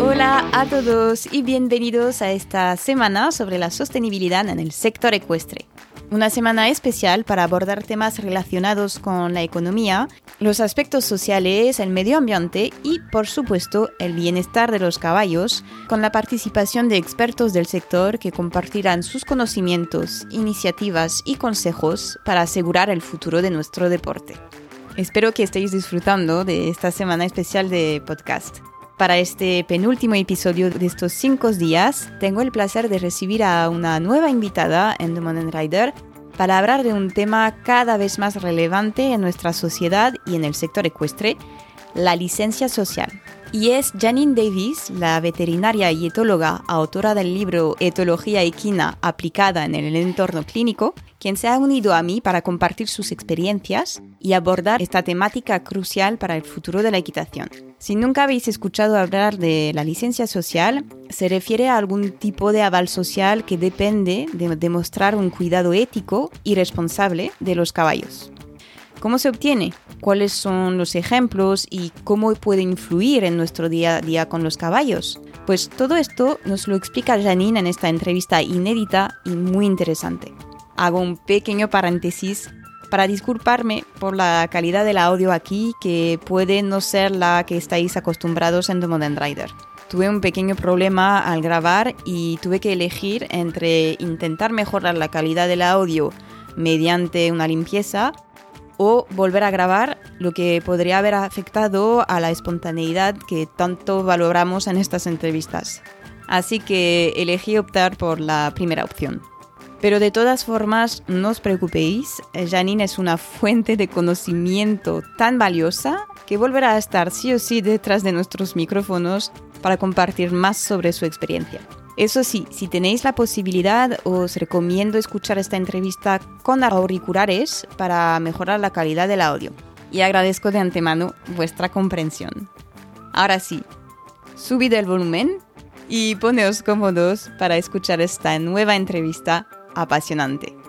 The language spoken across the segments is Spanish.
Hola a todos y bienvenidos a esta semana sobre la sostenibilidad en el sector ecuestre. Una semana especial para abordar temas relacionados con la economía, los aspectos sociales, el medio ambiente y, por supuesto, el bienestar de los caballos, con la participación de expertos del sector que compartirán sus conocimientos, iniciativas y consejos para asegurar el futuro de nuestro deporte. Espero que estéis disfrutando de esta semana especial de podcast. Para este penúltimo episodio de estos cinco días, tengo el placer de recibir a una nueva invitada en The Modern Rider para hablar de un tema cada vez más relevante en nuestra sociedad y en el sector ecuestre, la licencia social. Y es Janine Davis, la veterinaria y etóloga, autora del libro Etología equina aplicada en el entorno clínico, quien se ha unido a mí para compartir sus experiencias y abordar esta temática crucial para el futuro de la equitación. Si nunca habéis escuchado hablar de la licencia social, se refiere a algún tipo de aval social que depende de demostrar un cuidado ético y responsable de los caballos. ¿Cómo se obtiene? ¿Cuáles son los ejemplos y cómo puede influir en nuestro día a día con los caballos? Pues todo esto nos lo explica Janine en esta entrevista inédita y muy interesante hago un pequeño paréntesis para disculparme por la calidad del audio aquí, que puede no ser la que estáis acostumbrados en The Modern Rider. Tuve un pequeño problema al grabar y tuve que elegir entre intentar mejorar la calidad del audio mediante una limpieza o volver a grabar, lo que podría haber afectado a la espontaneidad que tanto valoramos en estas entrevistas. Así que elegí optar por la primera opción. Pero de todas formas, no os preocupéis, Janine es una fuente de conocimiento tan valiosa que volverá a estar sí o sí detrás de nuestros micrófonos para compartir más sobre su experiencia. Eso sí, si tenéis la posibilidad, os recomiendo escuchar esta entrevista con auriculares para mejorar la calidad del audio. Y agradezco de antemano vuestra comprensión. Ahora sí, subid el volumen y poneos cómodos para escuchar esta nueva entrevista apasionante.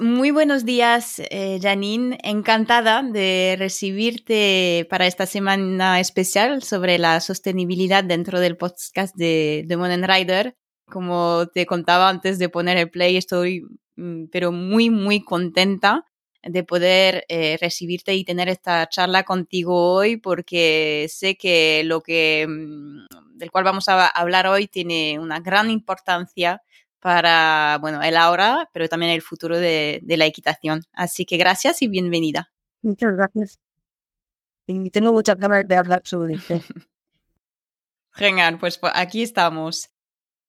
Muy buenos días, eh, Janine. Encantada de recibirte para esta semana especial sobre la sostenibilidad dentro del podcast de, The Modern Rider. Como te contaba antes de poner el play, estoy mm, pero muy, muy contenta de poder eh, recibirte y tener esta charla contigo hoy porque sé que lo que mm, del cual vamos a hablar hoy tiene una gran importancia para, bueno, el ahora, pero también el futuro de, la equitación. Así que gracias y bienvenida. Muchas gracias. Y tengo muchas ganas de hablar sobre esto. Genial, pues aquí estamos.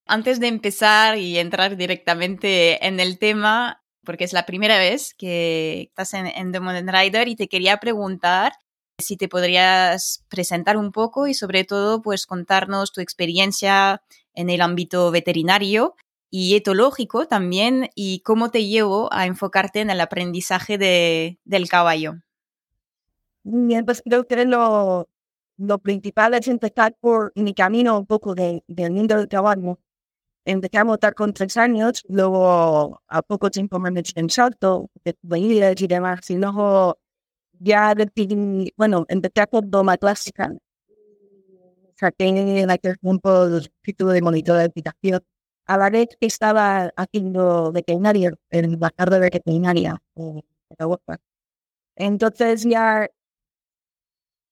Antes de empezar y entrar directamente en el tema, porque es la primera vez que estás en, en The Modern Rider y te quería preguntar si te podrías presentar un poco y sobre todo pues contarnos tu experiencia en el ámbito veterinario y etológico también y cómo te llevo a enfocarte en el aprendizaje de, del caballo. Bien, pues creo que lo, lo principal es empezar por mi camino un poco de, del mundo del caballo. Empecé a con tres años, luego a poco tiempo me metí en salto, de y demás, y luego ya decidí, bueno, empecé con doma clásica. Saqué en aquel tiempo el título de monitor de habitación a la vez que estaba haciendo veterinaria, en la tarde de veterinaria. Entonces ya,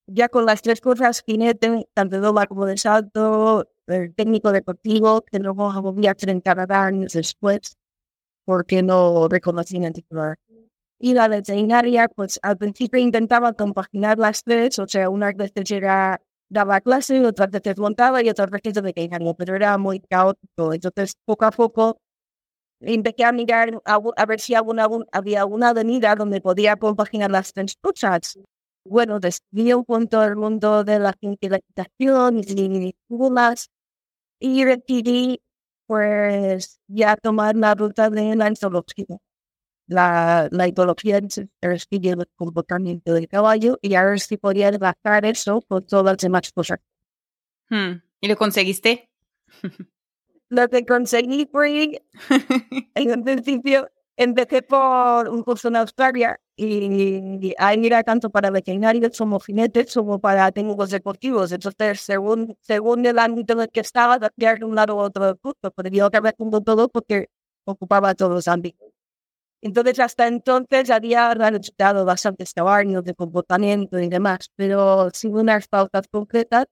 ya con las tres cosas, jinete, tanto de como de salto, el técnico deportivo, que luego volví a hacer en Canadá años después, porque no reconocí en titular. Y la veterinaria, pues al principio intentaba compaginar las tres, o sea, una vez era daba clase, otras veces montaba y otras veces de quejarme, pero era muy caótico. Entonces, poco a poco, empecé a mirar a, ver si alguna, había alguna avenida donde podía compaginar las tres cosas. Bueno, descubrí un punto del mundo de la equitación y las y decidí pues ya tomar la ruta de la entomología la, la ideología estudio el comportamiento del caballo y a ver si podía adaptar eso con todas las demás cosas. Hmm. ¿Y lo conseguiste? lo que conseguí fue, en un principio, empecé por un curso en Australia y ahí era tanto para veterinarios como jinetes como para técnicos deportivos. Entonces, según, según el ámbito en el que estaba, de un lado u otro del curso, pero yo haciendo todo porque ocupaba todos los ámbitos. Entonces, hasta entonces había realizado bastantes trabajos de comportamiento y demás, pero sin unas pautas concretas,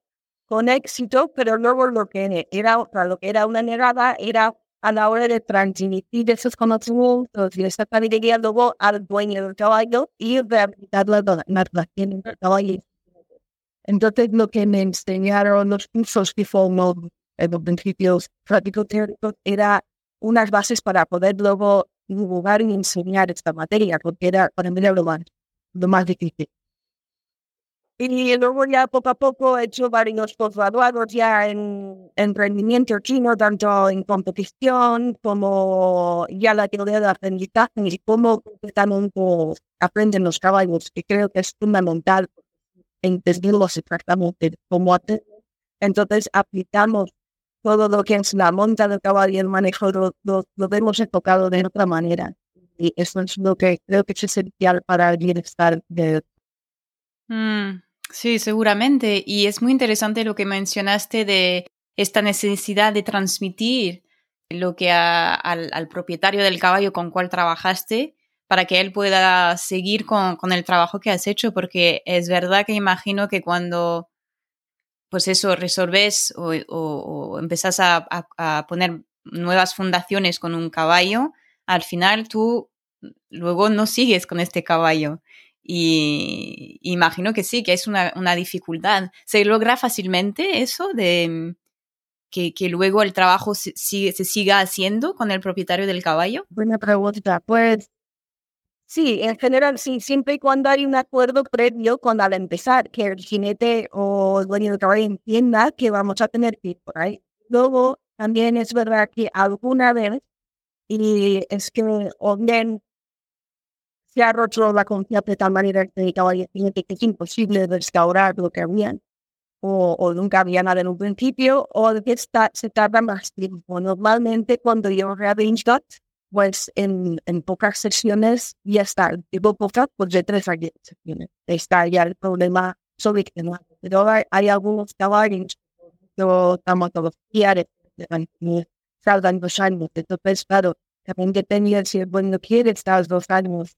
con éxito, pero luego lo que era, lo que era una negada era a la hora de transmitir esos conocimientos y esa sabiduría luego al dueño del caballo y rehabilitar las relaciones del caballo. Entonces, lo que me enseñaron los cursos que fueron en los principios prácticos teóricos era unas bases para poder luego divulgar y enseñar esta materia, porque era para mí lo más, lo más difícil. Y luego ya poco a poco he hecho varios posgraduados ya en, en rendimiento chino, tanto en competición como ya la teoría de aprendizaje y cómo completamente aprenden los caballos, que creo que es fundamental entenderlos exactamente cómo hacer. Entonces aplicamos todo lo que es la monta del caballo y el manejo lo, lo, hemos enfocado de otra manera. Y eso es lo que creo que es esencial para el bienestar de... Mm. Sí, seguramente. Y es muy interesante lo que mencionaste de esta necesidad de transmitir lo que al, propietario del caballo con cual trabajaste para que él pueda seguir con, el trabajo que has hecho, porque es verdad que imagino que cuando, pues eso, resolves o, o, empezás a, poner nuevas fundaciones con un caballo, al final tú luego no sigues con este caballo. Y imagino que sí, que es una, dificultad. ¿Se logra fácilmente eso de mm, que, luego el trabajo se, siga haciendo con el propietario del caballo? Buena pregunta. Pues sí, en general sí, siempre y cuando hay un acuerdo previo con al empezar, que el jinete o el dueño del caballo entienda que vamos a tener que ir por ahí. Luego, también es verdad que alguna vez, y es que o bien se ha la confianza de tal manera que es imposible restaurar lo que habían, o, nunca había nada en un principio, o que se tarda más tiempo. Normalmente cuando yo rehabilito, pues en, en pocas sesiones ya está, tipo pocas, pues de tres a diez sesiones. Está ya el problema sobre que no Pero hay, hay algunos caballos que traumatología salgan dos años. Entonces, claro, también depende si el bueno quiere estar dos años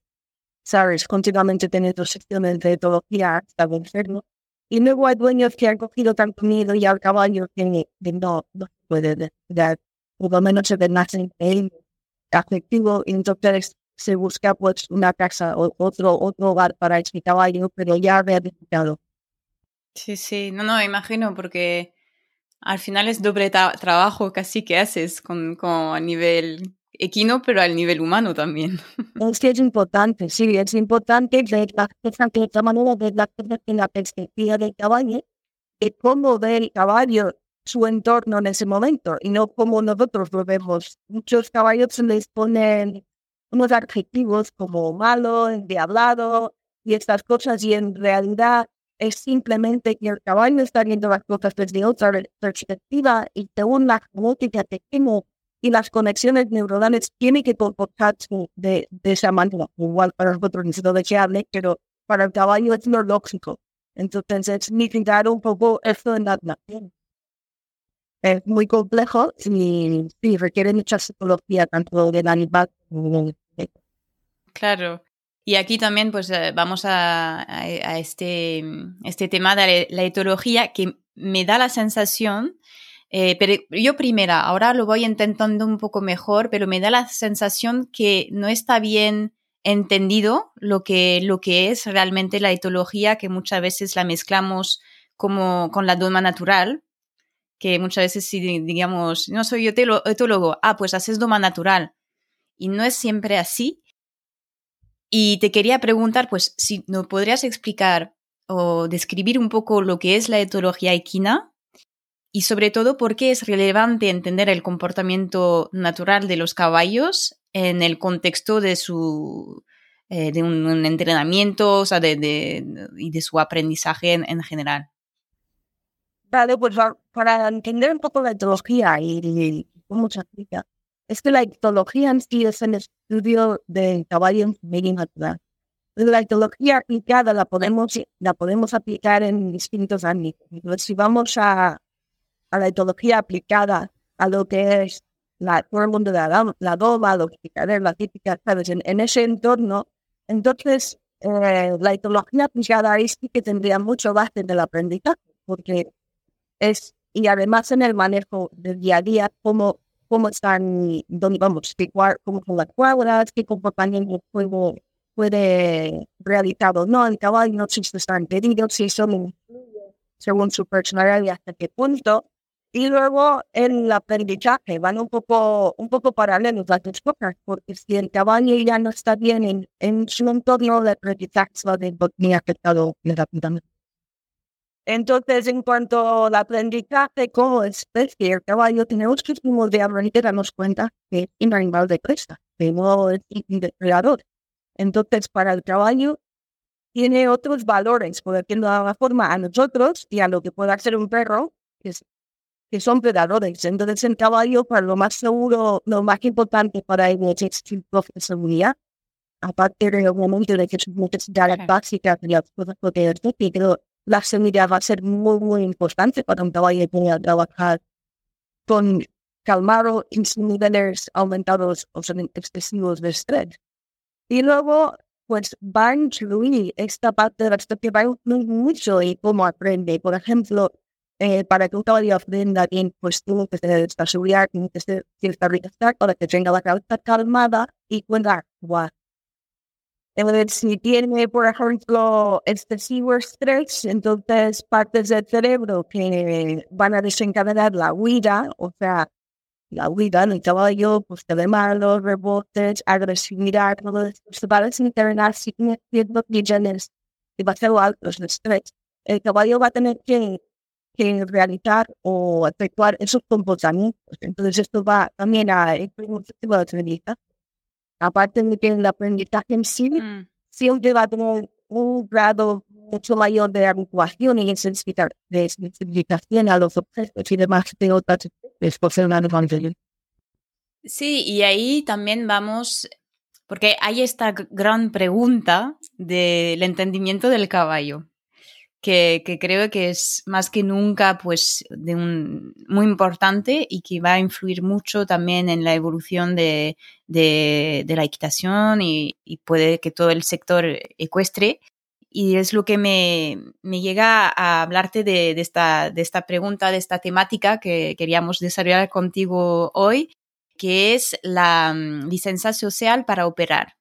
sabes, continuamente teniendo secciones de etología hasta enfermo. Y luego hay dueños que han cogido tanto miedo y al caballo que, no, no se puede dar, por lo menos se nacen él afectivo, y entonces se busca pues una casa o otro, otro hogar para este caballo, pero ya rehabilitado. Sí, sí, no, no, imagino, porque al final es doble trabajo casi que haces con, con a nivel equino, pero al nivel humano también. Es que es importante, sí, es importante ver la de esta manera, ver en la perspectiva del caballo, de cómo ve el caballo su entorno en ese momento y no como nosotros lo vemos. Muchos caballos se les ponen unos adjetivos como malo, endiablado y estas cosas y en realidad es simplemente que el caballo está viendo las cosas desde otra perspectiva y según la genética que tenemos y las conexiones neuronales tienen que comportarse de, de esa manera. Igual para nosotros necesito de que hable, pero para el caballo es lo lógico. Entonces, es significar un poco esto en la nación. Es muy complejo y requiere mucha psicología, tanto del animal como del Claro. Y aquí también pues eh, vamos a, a, este, este tema de la etología que me da la sensación eh, pero yo primera, ahora lo voy intentando un poco mejor, pero me da la sensación que no está bien entendido lo que, lo que es realmente la etología, que muchas veces la mezclamos como con la doma natural, que muchas veces si digamos, no soy etólogo, ah, pues haces doma natural. Y no es siempre así. Y te quería preguntar, pues, si no podrías explicar o describir un poco lo que es la etología equina y sobre todo por qué es relevante entender el comportamiento natural de los caballos en el contexto de su eh, de un, entrenamiento o sea, de, de, y de su aprendizaje en, general. Vale, pues para entender un poco la etología y, cómo se aplica. Es que la etología en sí es el estudio del caballo medio natural. La etología aplicada la podemos, la podemos aplicar en distintos ámbitos. Si vamos a, a la etología aplicada a lo que es la, todo el mundo de la, la doma, la típica, ¿sabes? En, ese entorno, entonces eh, la etología aplicada sí que tendría mucho base del aprendizaje, porque es, y además en el manejo del día a día, cómo, cómo están, dónde vamos, qué, cómo son las cuadras, qué comportamiento juego puede realizar o no el caballo, si están pedidos, si son según su personalidad y hasta qué punto. Y luego el aprendizaje van un poco, un poco paralelos las dos cosas, porque si el caballo ya no está bien en, en su entorno, el aprendizaje va a muy afectado rápidamente. Entonces, en cuanto al aprendizaje como especie, el caballo tenemos que de darnos cuenta que es un animal de presa, que no es un depredador. Entonces, para el caballo tiene otros valores, por decirlo de alguna forma, a nosotros y a lo que pueda ser un perro, que es que son predadores. Entonces, el caballo, para lo más seguro, lo más importante para ellos es su propia seguridad. Aparte de momento de que sus necesidades básicas y las cosas que la seguridad va a ser muy, muy importante para un caballo que pueda trabajar con calmado sin niveles aumentados o son excesivos de estrés. Y luego, pues va a incluir esta parte de la que va a influir mucho y cómo aprende. Por ejemplo, eh, para que un caballo aprenda bien, pues tiene que tener esta seguridad, tiene que ser cierta para que tenga la cabeza calmada y pueda actuar. Entonces, si tiene, por ejemplo, excesivo estrés, entonces partes del cerebro que van a desencadenar la huida, o sea, la huida en el caballo, pues te malos, rebotes, agresividad, todo esto se va a desencadenar ciertos niveles y va a ser altos de estrés. El caballo va a tener que que realizar o efectuar esos comportamientos. Entonces, esto va también a tipo de aprendizaje. Aparte de que el aprendizaje en sí mm. siempre va a tener un grado mucho mayor de habituación y de sensibilización a los objetos y demás de otras especies Sí, y ahí también vamos, porque hay esta gran pregunta del entendimiento del caballo que, creo que es más que nunca pues de un, muy importante y que va a influir mucho también en la evolución de, de, la equitación y, puede que todo el sector ecuestre. Y es lo que me, me llega a hablarte de, de, esta, de esta pregunta, de esta temática que queríamos desarrollar contigo hoy, que es la mm, licencia social para operar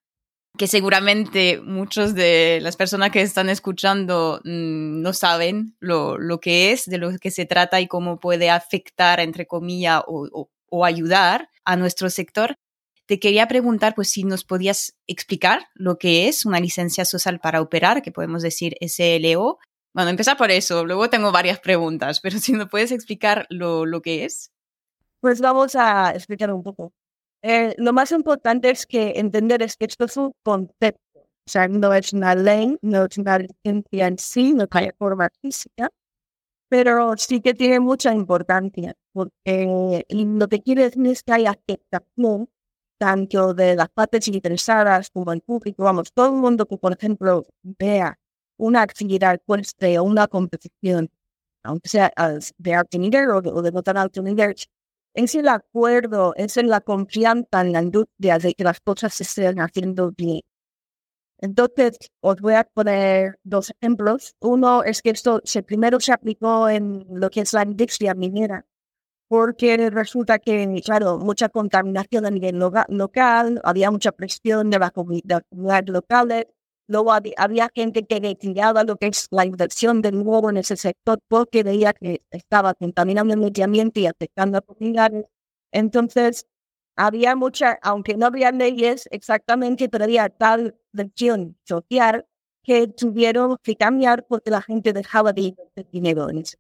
que seguramente muchos de las personas que están escuchando mm, no saben lo, lo, que es, de lo que se trata y cómo puede afectar, entre comillas, o, o, ayudar a nuestro sector. Te quería preguntar, pues, si nos podías explicar lo que es una licencia social para operar, que podemos decir SLO. Bueno, empezar por eso, luego tengo varias preguntas, pero si nos puedes explicar lo, lo que es. Pues vamos a explicar un poco. Eh, lo más importante es que entender es que esto es un concepto, o sea, no es una ley, no es una licencia en sí, no hay forma física, pero sí que tiene mucha importancia, porque lo que quiere decir es que hay aceptación tanto de las partes interesadas como el público, vamos, todo el mundo que, por ejemplo, vea una actividad puesta o una competición, aunque sea de alto nivel o de no tan alto nivel, es el acuerdo, es la confianza en la industria de que las cosas se estén haciendo bien. Entonces, os voy a poner dos ejemplos. Uno es que esto se, primero se aplicó en lo que es la industria minera, porque resulta que, claro, mucha contaminación a nivel local, había mucha presión de la comunidad, locales, Luego había, gente que retiraba lo que es la inversión de nuevo en ese sector porque veía que estaba contaminando el medio ambiente y afectando a comunidades. Entonces, había mucha, aunque no había leyes exactamente, pero había tal presión social que tuvieron que cambiar porque la gente dejaba de invertir dinero en eso.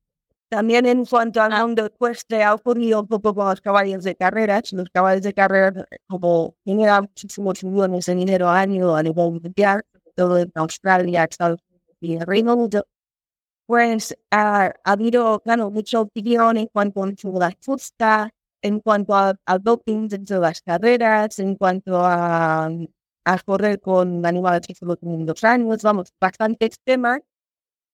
También en cuanto al mundo ecuestre ha ocurrido un poco con los caballos de carreras. Los caballos de carrera, como generan muchísimos millones de dinero al año a nivel mundial, todo en Australia, Estados Unidos y el Reino Unido, pues ha habido, claro, mucha opinión en cuanto a la justa, en cuanto a, doping dentro de las carreras, en cuanto a, a correr con animales que solo tienen dos años, vamos, bastantes temas.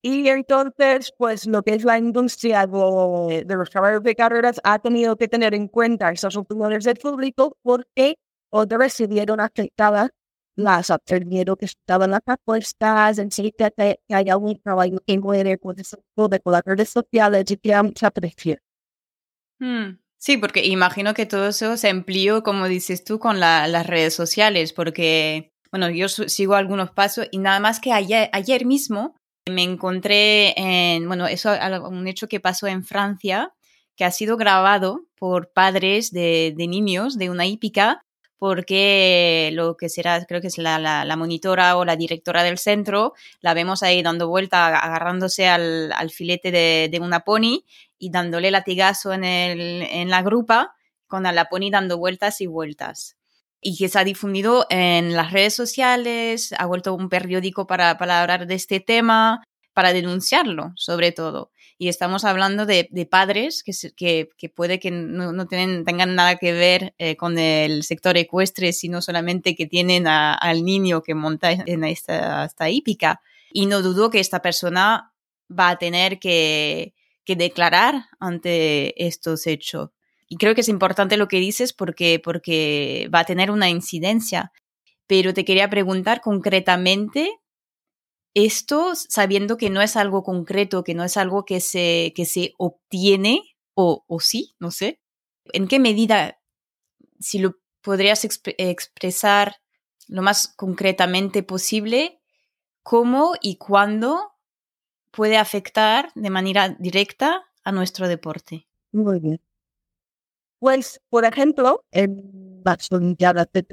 Y entonces, pues lo que es la industria de, de los caballos de carreras ha tenido que tener en cuenta esas opiniones del público porque otras se vieron afectadas las miedo que estaban las apuestas, en sí que, haya un trabajo que muere de las redes sociales y que mucha presión. Hmm. Sí, porque imagino que todo eso se amplió, como dices tú, con las redes sociales, porque, bueno, yo sigo algunos pasos y nada más que ayer, ayer mismo me encontré en, bueno, eso un hecho que pasó en Francia, que ha sido grabado por padres de, de niños de una hípica porque lo que será, creo que es la, la, monitora o la directora del centro, la vemos ahí dando vuelta, agarrándose al, al filete de, de, una pony y dándole latigazo en, el, en la grupa, con la pony dando vueltas y vueltas. Y que se ha difundido en las redes sociales, ha vuelto un periódico para, para hablar de este tema, para denunciarlo, sobre todo y estamos hablando de, padres que, que, puede que no, tengan nada que ver eh, con el sector ecuestre, sino solamente que tienen al niño que monta en esta, esta hípica. Y no dudo que esta persona va a tener que, que declarar ante estos hechos. Y creo que es importante lo que dices porque, porque va a tener una incidencia. Pero te quería preguntar concretamente esto sabiendo que no es algo concreto, que no es algo que se, que se obtiene o, o sí, no sé. ¿En qué medida, si lo podrías expresar lo más concretamente posible, cómo y cuándo puede afectar de manera directa a nuestro deporte? Muy bien. Pues, por ejemplo, en de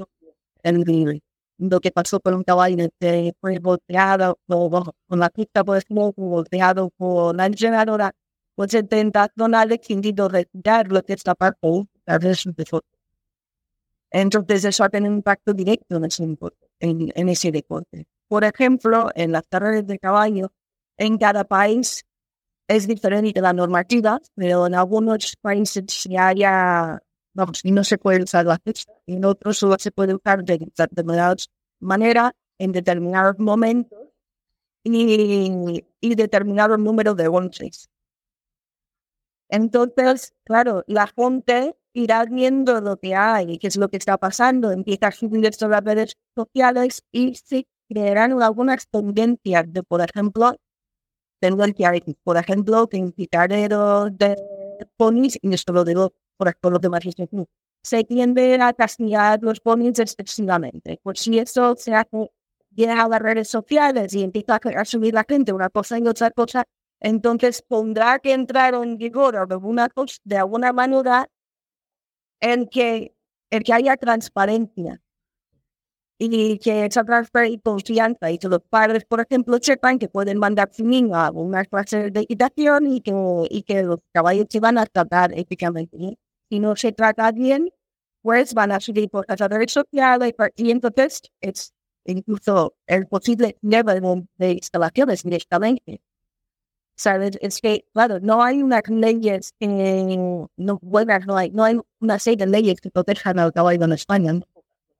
en lo que pasó con un caballo que fue volteado con la pista por ejemplo, volteado por la entrenadora, pues el tentación ha decidido retirar lo que está parte de su deporte. Entonces eso tiene un impacto directo en ese, deporte. Por ejemplo, en las carreras de caballo, en cada país es diferente la normativa, pero en algunos países ya haya vamos, y no se puede usar la fecha, en otros se puede usar de determinada manera en determinados momentos y, y determinado número de onces. Entonces, claro, la gente irá viendo lo que hay, qué es lo que está pasando, empieza a subir esto las redes sociales y se crearán algunas tendencias de, por ejemplo, tendencias, por ejemplo, que incitareros de ponis, y esto lo digo por, ejemplo los demás se tiende a castigar los ponis excesivamente. Pues si eso se hace, llega a las redes sociales y empieza a subir la gente una cosa y otra cosa, entonces pondrá que entrar en vigor alguna cosa, de alguna manera en que, en que haya transparencia y que esa transparencia y confianza y que los padres, por ejemplo, sepan que pueden mandar su niño a una clase de equitación y que, y que los caballos se van a tratar éticamente si no se trata bien, pues van a subir por las redes sociales y entonces es incluso el posible nivel de instalaciones directamente. ¿Sabes? Es que, claro, no hay unas leyes no buenas, no hay, no hay una serie de leyes que protejan al caballo en España.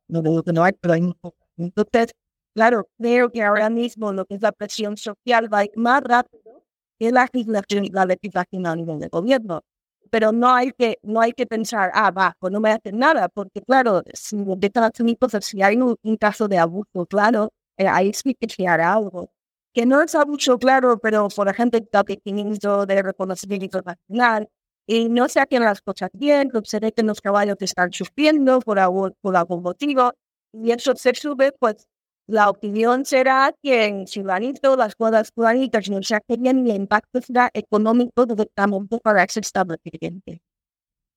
No, digo que no hay, pero hay Entonces, claro, creo que ahora mismo lo que es la presión social va más rápido que la legislación, la legislación a nivel de gobierno pero no hay que, no hay que pensar, ah, va, pues no me hacen nada, porque claro, si de si hay un, caso de abuso, claro, eh, ahí sí que hará algo. Que no es abuso, claro, pero por ejemplo, el de reconocimiento internacional, y no se hacen las cosas bien, observe que los caballos están sufriendo por algún, por algún motivo, y eso se sube, pues la opinión será que en Ciudadanito las cosas planitas no se bien y el impacto será económico directamente para ese establecimiento.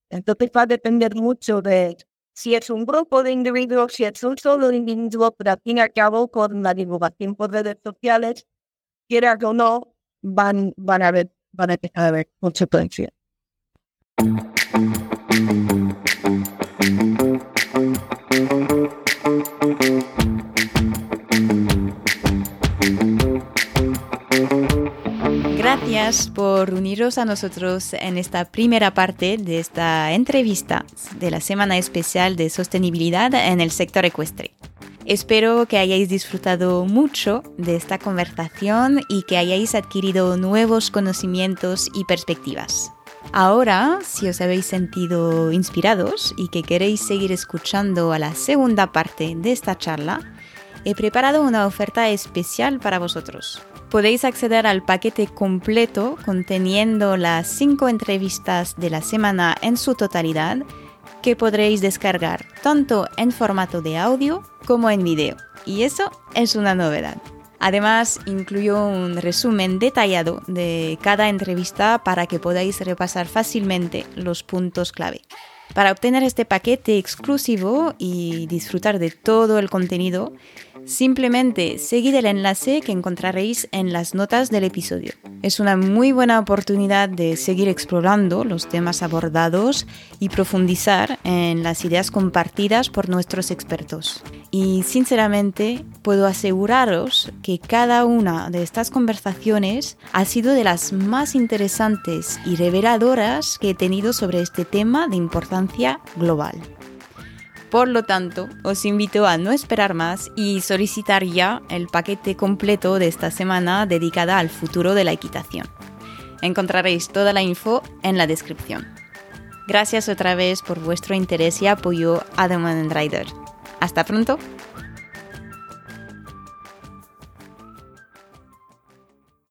Entonces va a depender mucho de si es un grupo de individuos, si es un solo individuo, pero al fin y al cabo con la divulgación por redes sociales, quiera o no, van, van, a, ver, van a empezar a ver consecuencias. Gracias por uniros a nosotros en esta primera parte de esta entrevista de la Semana Especial de Sostenibilidad en el sector ecuestre. Espero que hayáis disfrutado mucho de esta conversación y que hayáis adquirido nuevos conocimientos y perspectivas. Ahora, si os habéis sentido inspirados y que queréis seguir escuchando a la segunda parte de esta charla, he preparado una oferta especial para vosotros. Podéis acceder al paquete completo conteniendo las cinco entrevistas de la semana en su totalidad que podréis descargar tanto en formato de audio como en video. Y eso es una novedad. Además, incluyo un resumen detallado de cada entrevista para que podáis repasar fácilmente los puntos clave. Para obtener este paquete exclusivo y disfrutar de todo el contenido, Simplemente seguid el enlace que encontraréis en las notas del episodio. Es una muy buena oportunidad de seguir explorando los temas abordados y profundizar en las ideas compartidas por nuestros expertos. Y sinceramente puedo aseguraros que cada una de estas conversaciones ha sido de las más interesantes y reveladoras que he tenido sobre este tema de importancia global. Por lo tanto, os invito a no esperar más y solicitar ya el paquete completo de esta semana dedicada al futuro de la equitación. Encontraréis toda la info en la descripción. Gracias otra vez por vuestro interés y apoyo a The Rider. Hasta pronto.